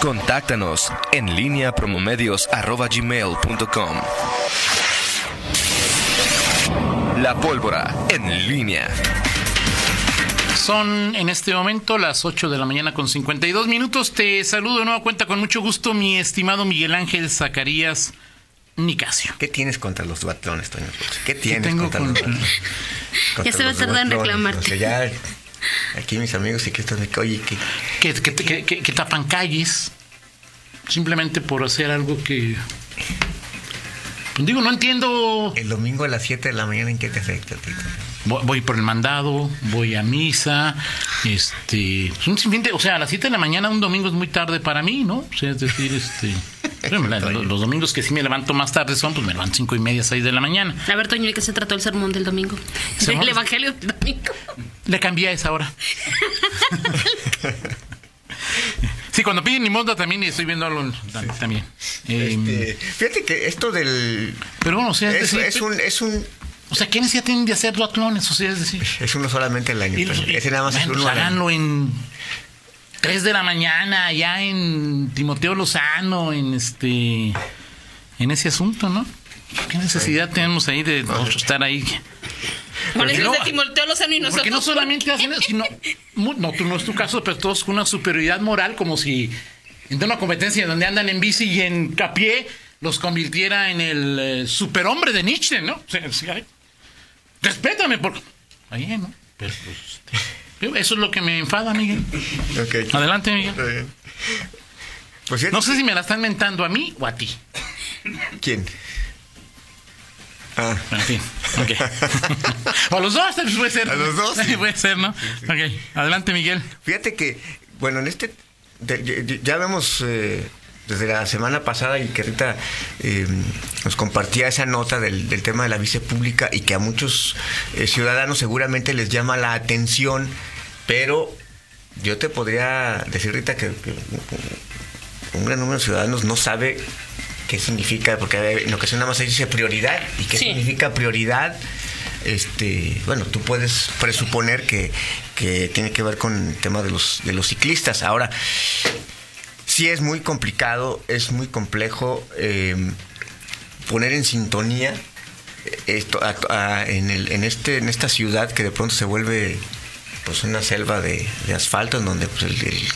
Contáctanos en línea promomedios.com. La pólvora en línea. Son en este momento las 8 de la mañana con 52 minutos. Te saludo de nueva cuenta con mucho gusto, mi estimado Miguel Ángel Zacarías Nicasio. ¿Qué tienes contra los patrones, Toño? ¿Qué tienes tengo contra, contra- los contra Ya se va a tardar en reclamarte. O sea, ya aquí mis amigos y que están de oye, que Que, que, que- que- que tapan calles simplemente por hacer algo que. Pues digo, no entiendo. el domingo a las 7 de la mañana, ¿en qué te afecta, Tito? Voy, voy por el mandado, voy a misa, este, un sinfín de- o sea, a las 7 de la mañana un domingo es muy tarde para mí, ¿no? O sea, es decir, este, los, los domingos que sí me levanto más tarde son, pues me levanto cinco y media, 6 de la mañana. A ver, Toño, ¿de qué se trató el sermón del domingo? ¿Sermón? El evangelio del domingo. Le cambié a esa hora. Sí, cuando piden limosna también estoy viendo algo también. Eh, Este, fíjate que esto del... pero bueno, o sea, es, Es, decir, es un, es un... o sea, ¿quiénes ya tienen de hacer duatlones? O sea, es decir, Es uno solamente al año. y- y- Ese nada más bueno, es uno pues al año. háganlo en 3 de la mañana, allá en Timoteo Lozano, en este en ese asunto, ¿no? ¿Qué necesidad tenemos ahí de estar ahí? Por Porque no- es de Timoteo Lozano y nosotros. Porque no solamente hacen eso, sino. No, tú no es tu caso, pero todos con una superioridad moral, como si en una competencia donde andan en bici y en a pie los convirtiera en el eh, superhombre de Nietzsche, ¿no? O sea, sí, respétame, por. Ahí, ¿no? Pero, pues, eso es lo que me enfada, Miguel. Adelante, Miguel. Está bien. Pues fíjate- No sé si me la están mentando a mí o a ti. ¿Quién? Ah, En fin, ok. o a los dos, pues, puede ser. A los dos, sí. puede ser, ¿no? Ok, adelante, Miguel. Fíjate que, bueno, en este, ya- vemos eh, desde la semana pasada y que ahorita eh, nos compartía esa nota del, del tema de la visa pública y que a muchos eh, ciudadanos seguramente les llama la atención, pero yo te podría decir ahorita que, que un gran número de ciudadanos no sabe qué significa, porque en ocasión nada más se dice prioridad y qué Sí. significa prioridad este bueno tú puedes presuponer que, que tiene que ver con el tema de los de los ciclistas ahora sí es muy complicado es muy complejo eh, poner en sintonía esto a- a- en, el, en este en esta ciudad que de pronto se vuelve pues una selva de, de asfalto en donde pues, el, el-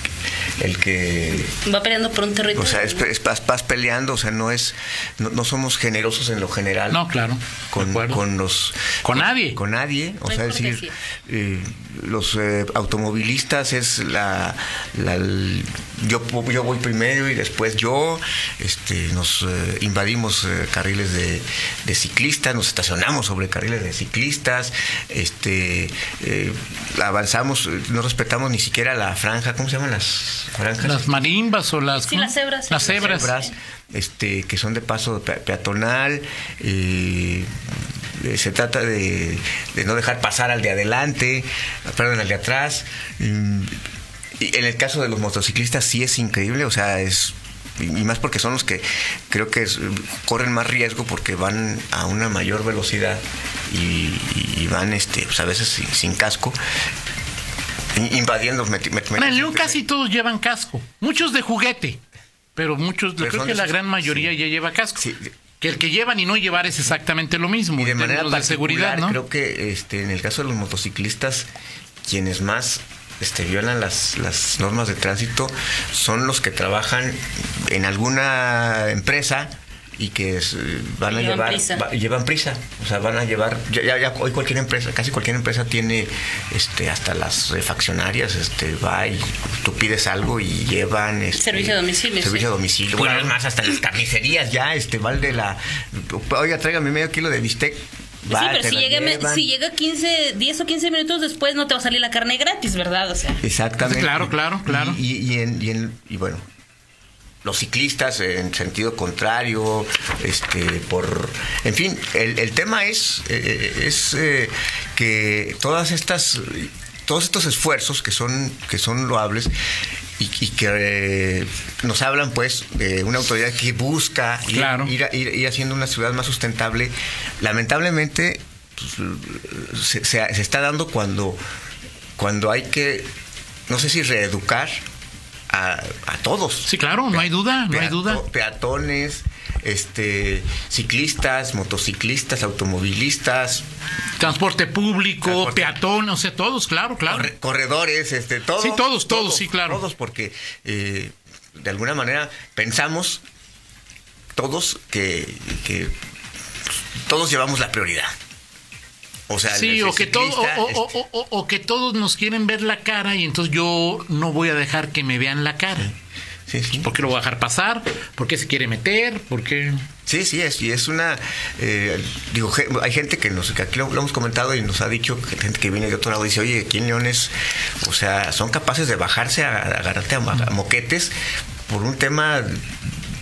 el que Va peleando por un territorio. o sea, es, es- vas, vas peleando, o sea, no es, no, no somos generosos en lo general. No, claro. Con, con los Con nadie. con nadie o No sea es decir eh, los eh, automovilistas es la, la- el- yo yo voy primero y después yo este nos eh, invadimos eh, carriles de, de ciclistas nos estacionamos sobre carriles de ciclistas este eh, avanzamos no respetamos ni siquiera la franja cómo se llaman las franjas Las marimbas o las. Sí, las cebras. Las cebras. cebras, este, que son de paso pe- peatonal. se trata de, de no dejar pasar al de adelante, perdón, al de atrás. Y en el caso de los motociclistas sí es increíble, o sea, es y más porque son los que creo que es- corren más riesgo porque van a una mayor velocidad y, y van este pues a veces sin, sin casco in- invadiendo met- en León casi todos llevan casco. Muchos de juguete. Pero muchos, Pero creo que la gran mayoría sí. ya lleva casco. Sí. Que el que llevan y no llevar es exactamente lo mismo. Y de manera de seguridad, ¿no? creo que este, en el caso de los motociclistas, quienes más este, violan las, las normas de tránsito son los que trabajan en alguna empresa y que es, eh, van a llevan llevar prisa. va- llevan prisa o sea van a llevar ya, ya- ya hoy cualquier empresa casi cualquier empresa tiene este hasta las refaccionarias este va y tú pides algo y llevan este, Servicio a domicilio, servicio sí. a domicilio bueno es más hasta las carnicerías ya este va el de la oiga tráigame medio kilo de bistec Sí, pero si llega, si llega 15, 10 o 15 minutos después no te va a salir la carne gratis, ¿verdad? O sea, Exactamente. Claro, claro, claro. Y, y, y en- y en- y bueno, los ciclistas en sentido contrario, este, por, en fin, el, el tema es, eh, es eh, que todas estas, todos estos esfuerzos que son, que son loables y, y que eh, nos hablan pues de una autoridad que busca ir, Claro. ir, ir- ir haciendo una ciudad más sustentable, lamentablemente pues, se, se- se está dando cuando, cuando hay que, no sé si reeducar a, a todos. Sí, claro, no hay duda, no hay duda. Peatones, este, ciclistas, motociclistas, automovilistas, Transporte público, Transporte. peatón, o sea, todos, claro, claro. corre- corredores, este, todos. Sí, todos, todos, sí, claro. Todos, porque eh, de alguna manera pensamos todos que, que todos llevamos la prioridad. O sea, Sí, o que, todo, o- o que todos nos quieren ver la cara y entonces yo no voy a dejar que me vean la cara. Sí, sí. ¿Por qué lo voy a dejar pasar? ¿Por qué se quiere meter? ¿Por qué? Sí, sí, es, y es una... eh, digo, hay gente que nos, que aquí lo, lo hemos comentado y nos ha dicho, que gente que viene de otro lado dice, oye, aquí en Leones, o sea, son capaces de bajarse a, a agarrarte a moquetes por un tema,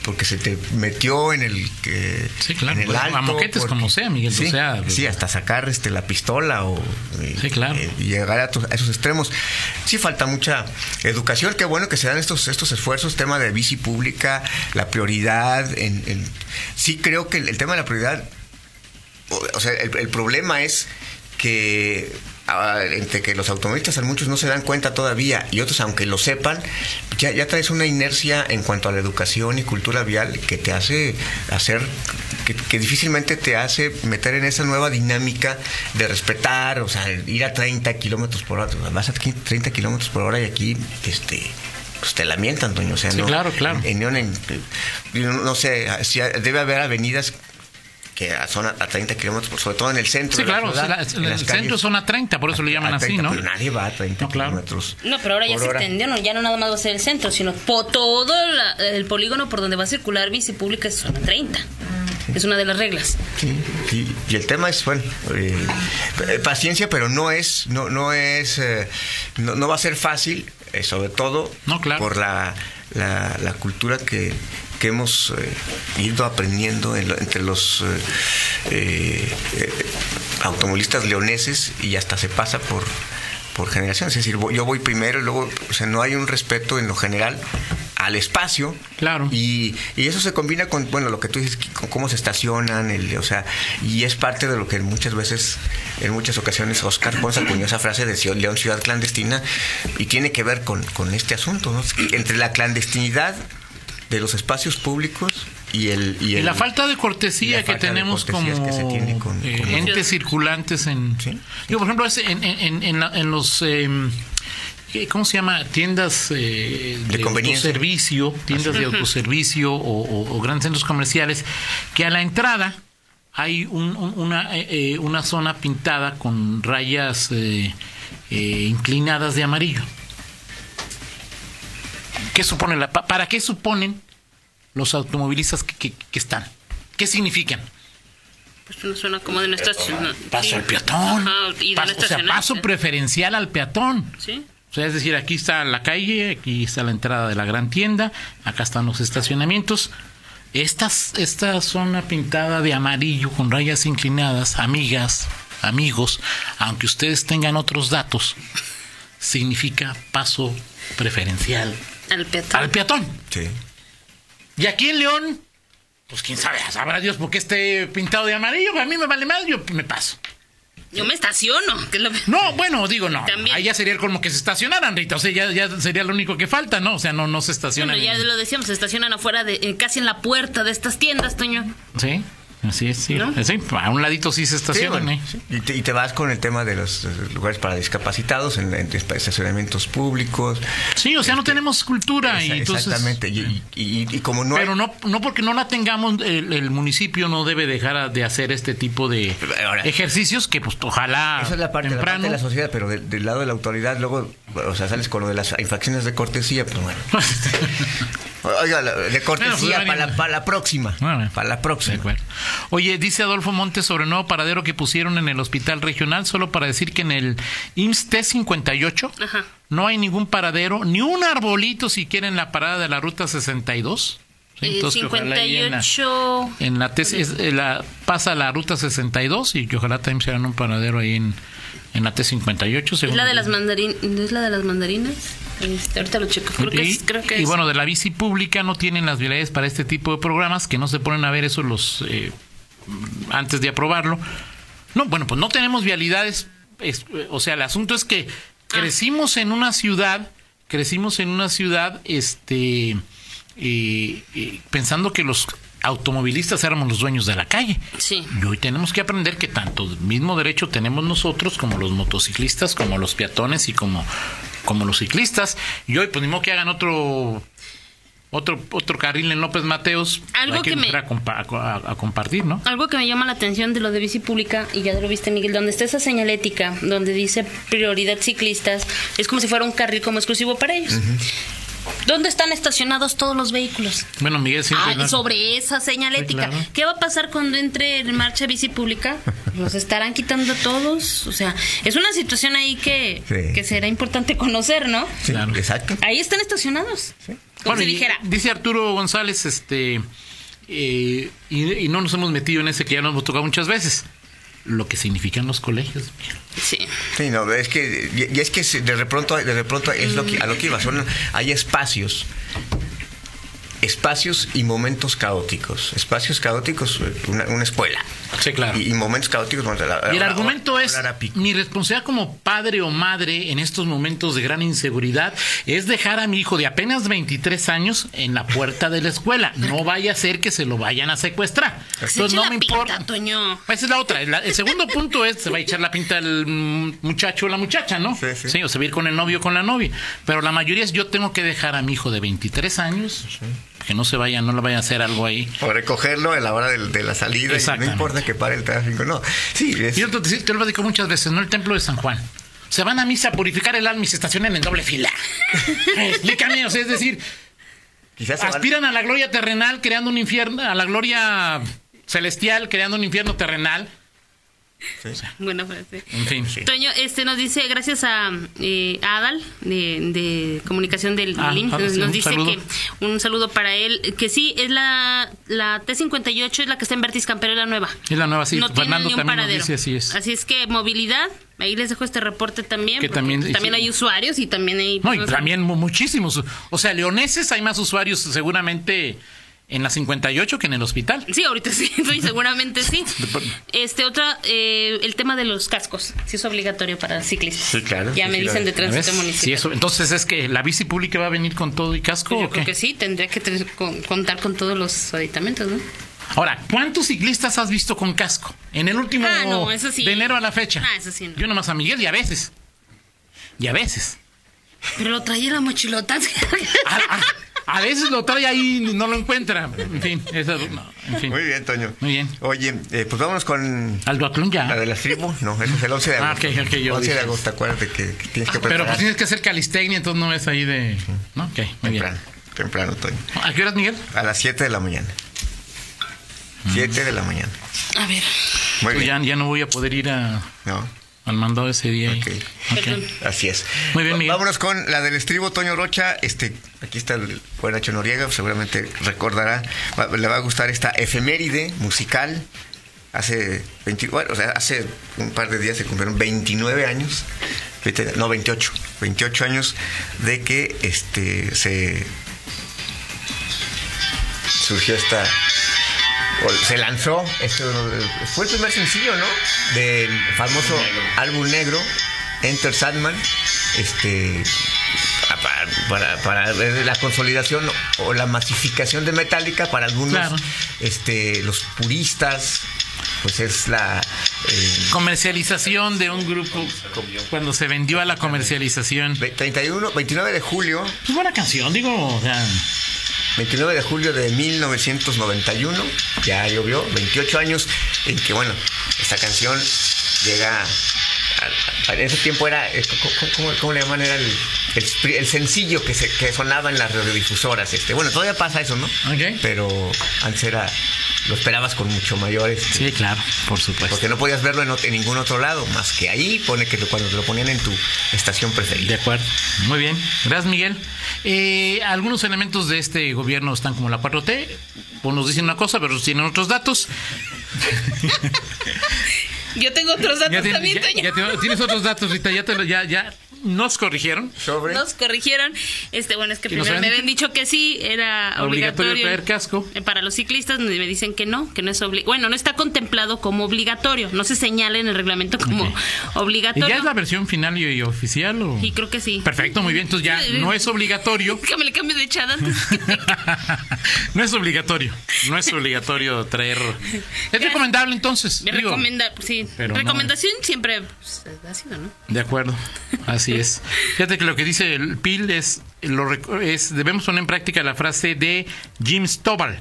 porque se te metió en el... que Sí, claro, En el pues, a alto, moquetes como sea, Miguel, o sí, sea, sí, hasta sacar este la pistola o... eh, Sí, claro. eh, y llegar a, tus- a esos extremos. Sí falta mucha educación, qué bueno que se dan estos, estos esfuerzos, tema de bici pública, la prioridad, en, en- sí creo que el, el tema de la prioridad, o, o sea, el, el problema es que entre que los automovilistas a muchos no se dan cuenta todavía y otros aunque lo sepan, ya, ya traes una inercia en cuanto a la educación y cultura vial que te hace hacer, que, que difícilmente te hace meter en esa nueva dinámica de respetar, o sea, ir a 30 kilómetros por hora, vas a 30 kilómetros por hora y aquí, este pues te lamentan, Toño. O sea, Sí, no, claro, claro. En, no, sé, si debe haber avenidas que son a, a 30 kilómetros, por- sobre todo en el centro. Sí, de la claro, ciudad, la- en el las centro calles. son a 30, por eso le llaman A así, 30, ¿no? Pero nadie va a 30 No, claro. kilómetros. No, pero ahora ya por se no, ya no nada más va a ser el centro, sino po- todo la- el polígono por donde va a circular bici pública es zona 30. Es una de las reglas. Sí, sí, y el tema es, bueno, eh, paciencia, pero no es, no, no es, eh, no, no va a ser fácil, eh, sobre todo No, claro. por la, la, la cultura que, que hemos eh, ido aprendiendo en lo- entre los eh, eh, automovilistas leoneses y hasta se pasa por por generaciones, es decir, yo voy primero y luego, o sea, no hay un respeto en lo general al espacio. Claro. Y, y eso se combina con, bueno, lo que tú dices, con cómo se estacionan, el, o sea, y es parte de lo que muchas veces, en muchas ocasiones, Oscar Ponce acuñó esa frase de León Ciudad Clandestina, y tiene que ver con, con este asunto, ¿no? Entre la clandestinidad de los espacios públicos y el... Y, Y el- la falta de cortesía que tenemos como que se tiene con- eh, con los- entes circulantes en... Sí. Digo, por ejemplo, en, en- en- en la- en los... ¿qué- ¿Cómo se llama? Tiendas eh, De de, conveniencia. autoservicio, tiendas de autoservicio o, o- o grandes centros comerciales, que a la entrada hay un- un- una, eh, eh, una zona pintada con rayas eh, eh, inclinadas de amarillo. ¿Qué supone la, pa- ¿Para qué suponen los automovilistas que, que- que están? ¿Qué significan? Pues no suena como de no estacionar. Paso Sí. al peatón. Ajá, y paso, o sea, paso preferencial al peatón. Sí. O sea, es decir, aquí está la calle, aquí está la entrada de la gran tienda, acá están los estacionamientos. Estas, esta zona pintada de amarillo con rayas inclinadas, amigas, amigos, aunque ustedes tengan otros datos, significa paso preferencial Al peatón. al peatón. Sí. Y aquí en León, pues quién sabe, sabrá Dios por qué esté pintado de amarillo, a mí me vale más, yo me paso. Yo me estaciono. Que es lo- No, bueno, digo, no. También. Ahí ya sería como que se estacionaran, Rita. O sea, ya, ya sería lo único que falta, ¿no? O sea, no, no se estacionan. Bueno, ya en- lo decíamos, se estacionan afuera, de, casi en la puerta de estas tiendas, Toño. Sí, así es, sí. ¿No? Sí, a un ladito sí se Sí, bueno, ¿eh? sí. y, te, y te vas con el tema de los eh, lugares para discapacitados en, en estacionamientos públicos. Sí, o sea, no tenemos cultura y entonces... Exactamente. Y, y- y- y como no hay- Pero no, no porque no la tengamos, el, el municipio no debe dejar de hacer este tipo de Ahora- ejercicios que, pues, ojalá Esa es la parte, la parte temprano... de la sociedad, pero del, del lado de la autoridad, luego, o sea, sales con lo de las infracciones de cortesía, pues bueno. Oiga, de cortesía Bueno, pues, para, la, para la próxima. Bueno. para la próxima. Oye, dice Adolfo Montes sobre el nuevo paradero que pusieron en el hospital regional, solo para decir que en el IMSS T58 Ajá. no hay ningún paradero, ni un arbolito siquiera en la parada de la ruta 62. Sí, Eh, entonces, que ojalá ahí en la- 58. En la, T- es- eh, la- pasa la ruta 62 y que ojalá también se hagan un paradero ahí en, en la T58. ¿Es según- la de las mandarinas? ¿Es la de las mandarinas? Este, ahorita lo checo. Creo que y, es. Creo que y es. bueno, de la bici pública no tienen las vialidades para este tipo de programas, que no se ponen a ver eso los eh, antes de aprobarlo. No, bueno, pues no tenemos vialidades. es- o sea, el asunto es que Ah. crecimos en una ciudad crecimos en una ciudad, este, eh, eh, pensando que los automovilistas éramos los dueños de la calle. Sí. Y hoy tenemos que aprender que tanto el mismo derecho tenemos nosotros como los motociclistas, como los peatones y como, como los ciclistas. Y hoy, pues ni modo que hagan otro otro otro carril en López Mateos. Algo Hay que, que me- a, compa- a- a compartir, ¿no? Algo que me llama la atención de lo de bici pública, y ya lo viste, Miguel, donde está esa señalética, donde dice prioridad ciclistas, es como si fuera un carril como exclusivo para ellos. ¿Dónde están estacionados todos los vehículos? Bueno, Miguel siempre... Ah, ¿no? sobre esa señalética. Sí, claro. ¿Qué va a pasar cuando entre en marcha bici pública? ¿Los estarán quitando todos? O sea, es una situación ahí que, Sí. que será importante conocer, ¿no? Sí, Claro. exacto. Ahí están estacionados. Como Bueno, si dijera, dice Arturo González, este, eh, y, y no nos hemos metido en ese que ya nos hemos tocado muchas veces, lo que significan los colegios. sí. Sí, no, es que, y y es que de pronto, de pronto es lo que, a lo que iba, son, hay espacios, espacios y momentos caóticos, espacios caóticos, una, una escuela, Sí, claro. y, y momentos caóticos. bueno, la- Y el la- argumento la- es, mi responsabilidad como padre o madre en estos momentos de gran inseguridad es dejar a mi hijo de apenas 23 años en la puerta de la escuela. No vaya a ser que se lo vayan a secuestrar. Se Entonces eche no la me pinta, importa. Toño. Esa es la otra. La- el segundo punto es, se va a echar la pinta el muchacho o la muchacha, ¿no? Sí, sí. o se va a ir con el novio o con la novia. Pero la mayoría es, yo tengo que dejar a mi hijo de 23 años, que no se vaya, no le vaya a hacer algo ahí. O recogerlo a la hora de, la salida, y no importa que pare el tráfico, no. Sí, es, Yo te, te lo digo muchas veces, ¿no? El templo de San Juan. Se van a misa a purificar el alma y se estacionan en doble fila. Explícame, o sea, es decir, quizás aspiran a la gloria terrenal creando un infierno, a la gloria celestial creando un infierno terrenal. Buena frase. En fin. Toño, este nos dice, gracias a, eh, a Adal de, de comunicación del Ah, ah, nos, sí, dice saludo. que un saludo para él, que sí, es la, la T58, es la que está en Vertis Campero, la nueva. Es la nueva, sí. no Fernando también nos dice así es. Así es que movilidad, ahí les dejo este reporte también. Que también- también hay usuarios y también hay... No, y también mu- muchísimos. O sea, leoneses hay más usuarios seguramente en la 58 que en el hospital. Sí, ahorita sí, sí, seguramente sí. Este, otra, eh, el tema de los cascos, si es obligatorio para ciclistas. Sí, claro, Ya sí, me sí, dicen de tránsito municipal. Sí, eso. Entonces es que la bici pública va a venir con todo y casco. Pues yo ¿o creo qué? que sí, tendría que tener- con- contar con todos los aditamentos, ¿no? Ahora, ¿cuántos ciclistas has visto con casco? En el último Ah, no, eso sí. de enero a la fecha. Ah, eso sí no. Yo nomás a Miguel y a veces. Y a veces. Pero lo traía la mochilota. A, a- a veces lo trae ahí y no lo encuentra. En fin, eso, no, en fin. Muy bien, Toño. Muy bien. Oye, eh, pues vámonos con Aldo ya. la de las tribus. No, ese es el 11 de Ah, agosto. ok, ok, yo 11 de agosto, acuérdate que, que tienes que Pero preparar pues tienes que hacer calistecnia, entonces no es ahí de. ¿No? Ok, muy bien. temprano, temprano, Toño. ¿A qué horas, Miguel? A las 7 de la mañana. 7 de la mañana. A ver, Muy Pues bien. ya, ya no voy a poder ir a, No, al mandado ese día. ahí. Ok. Ok. perdón. así es. Muy bien, Miguel. Vámonos con la del estribo Toño Rocha. Este, aquí está el buen Nacho Noriega, seguramente recordará, va- le va a gustar esta efeméride musical. Hace 20 bueno, o sea, hace un par de días se cumplieron 29 años, no 28, 28 años de que este se surgió esta se lanzó este fue el primer sencillo no del famoso álbum negro Enter Sandman este para, para, la consolidación o la masificación de Metallica para algunos Claro. este los puristas pues es la eh, Comercialización de un grupo. Cuando se vendió a la comercialización. ve- 31 29 de julio Pues buena canción, digo. O sea, 29 de julio de 1991, ya llovió, 28 años en que, bueno, esta canción llega. en ese tiempo era. eh, ¿Cómo, cómo- cómo le llaman? Era el, el, pri- el sencillo que, se, que sonaba en las radiodifusoras. Este. Bueno, todavía pasa eso, ¿no? Pero antes era. Lo esperabas con mucho mayor. este, sí, claro, por supuesto. porque no podías verlo en, ningún otro lado, más que ahí, pone que lo- cuando te lo ponían en tu estación De preferida. acuerdo. Muy bien. Gracias, Miguel. Eh, algunos elementos de este gobierno están como la 4T. Unos nos dicen una cosa, pero tienen otros datos. Yo tengo otros datos Ya, también, ya- ya te- tienes otros datos, Rita. Ya, te lo- ya, ya, nos corrigieron. Sobre. Nos corrigieron. Este, bueno, es que ¿Y nos primero me habían dicho que sí, era Obligatorio obligatorio. traer casco. Eh, Para los ciclistas me dicen que no, que no es obligatorio. Bueno, no está contemplado como obligatorio, no se señala en el reglamento como Ok. ¿Y obligatorio. ya es la versión final y, y oficial? O? Y creo que sí. Perfecto, muy bien. Entonces ya no es obligatorio. Déjame le cambio de antes. que te- no es obligatorio. No es obligatorio traer. Es recomendable entonces. Me recomenda, sí. pero no- Recomendación siempre pues, ha sido, ¿no? De acuerdo, así es. Fíjate que lo que dice el PIL es, lo, es debemos poner en práctica la frase de Jim Stovall.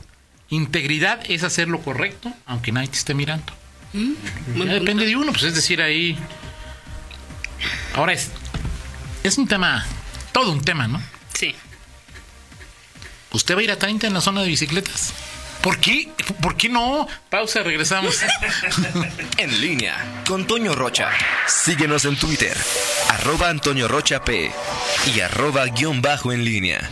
Integridad es hacer lo correcto, aunque nadie te esté mirando. Muy Ya depende de uno, pues es decir, ahí. Ahora es. Es un tema, todo un tema, ¿no? Sí. ¿Usted va a ir a 30 en la zona de bicicletas? ¿Por qué? ¿Por qué no? Pausa, regresamos. En línea con Toño Rocha. Síguenos en Twitter, arroba Antonio Rocha P y arroba guion bajo en línea.